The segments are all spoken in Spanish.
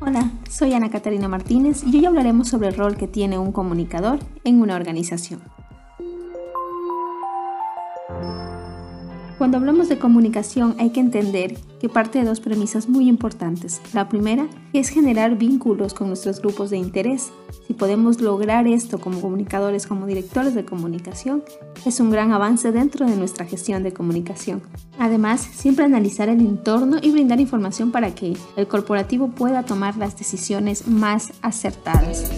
Hola, soy Ana Catarina Martínez y hoy hablaremos sobre el rol que tiene un comunicador en una organización. Cuando hablamos de comunicación hay que entender que parte de dos premisas muy importantes. La primera es generar vínculos con nuestros grupos de interés. Si podemos lograr esto como comunicadores, como directores de comunicación, es un gran avance dentro de nuestra gestión de comunicación. Además, siempre analizar el entorno y brindar información para que el corporativo pueda tomar las decisiones más acertadas.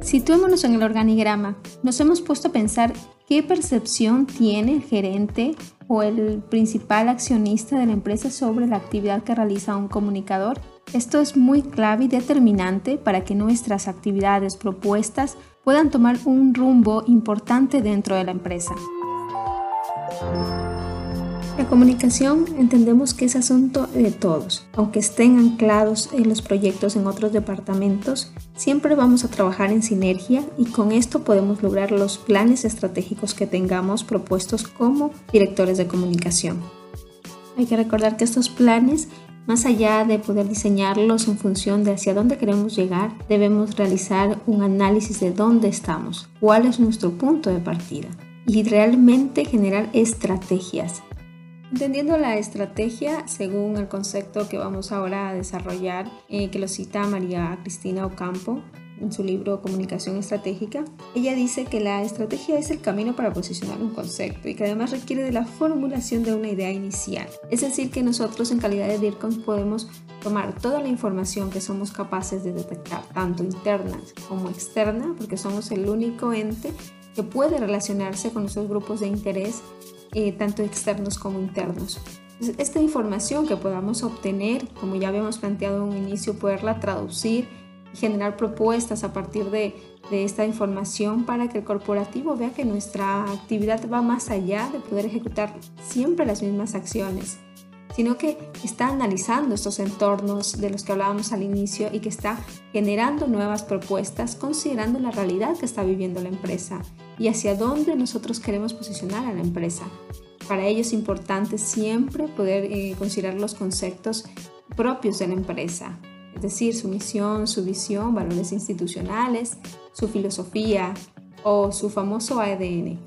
Situémonos en el organigrama. Nos hemos puesto a pensar qué percepción tiene el gerente o el principal accionista de la empresa sobre la actividad que realiza un comunicador. Esto es muy clave y determinante para que nuestras actividades propuestas puedan tomar un rumbo importante dentro de la empresa. La comunicación entendemos que es asunto de todos. Aunque estén anclados en los proyectos en otros departamentos, siempre vamos a trabajar en sinergia y con esto podemos lograr los planes estratégicos que tengamos propuestos como directores de comunicación. Hay que recordar que estos planes más allá de poder diseñarlos en función de hacia dónde queremos llegar, debemos realizar un análisis de dónde estamos, cuál es nuestro punto de partida y realmente generar estrategias Entendiendo la estrategia según el concepto que vamos ahora a desarrollar, eh, que lo cita María Cristina Ocampo en su libro Comunicación Estratégica, ella dice que la estrategia es el camino para posicionar un concepto y que además requiere de la formulación de una idea inicial. Es decir, que nosotros en calidad de DIRCOM podemos tomar toda la información que somos capaces de detectar, tanto interna como externa, porque somos el único ente que puede relacionarse con esos grupos de interés eh, tanto externos como internos. Esta información que podamos obtener, como ya habíamos planteado en un inicio, poderla traducir y generar propuestas a partir de, de esta información para que el corporativo vea que nuestra actividad va más allá de poder ejecutar siempre las mismas acciones, sino que está analizando estos entornos de los que hablábamos al inicio y que está generando nuevas propuestas considerando la realidad que está viviendo la empresa y hacia dónde nosotros queremos posicionar a la empresa. Para ello es importante siempre poder eh, considerar los conceptos propios de la empresa, es decir, su misión, su visión, valores institucionales, su filosofía o su famoso ADN.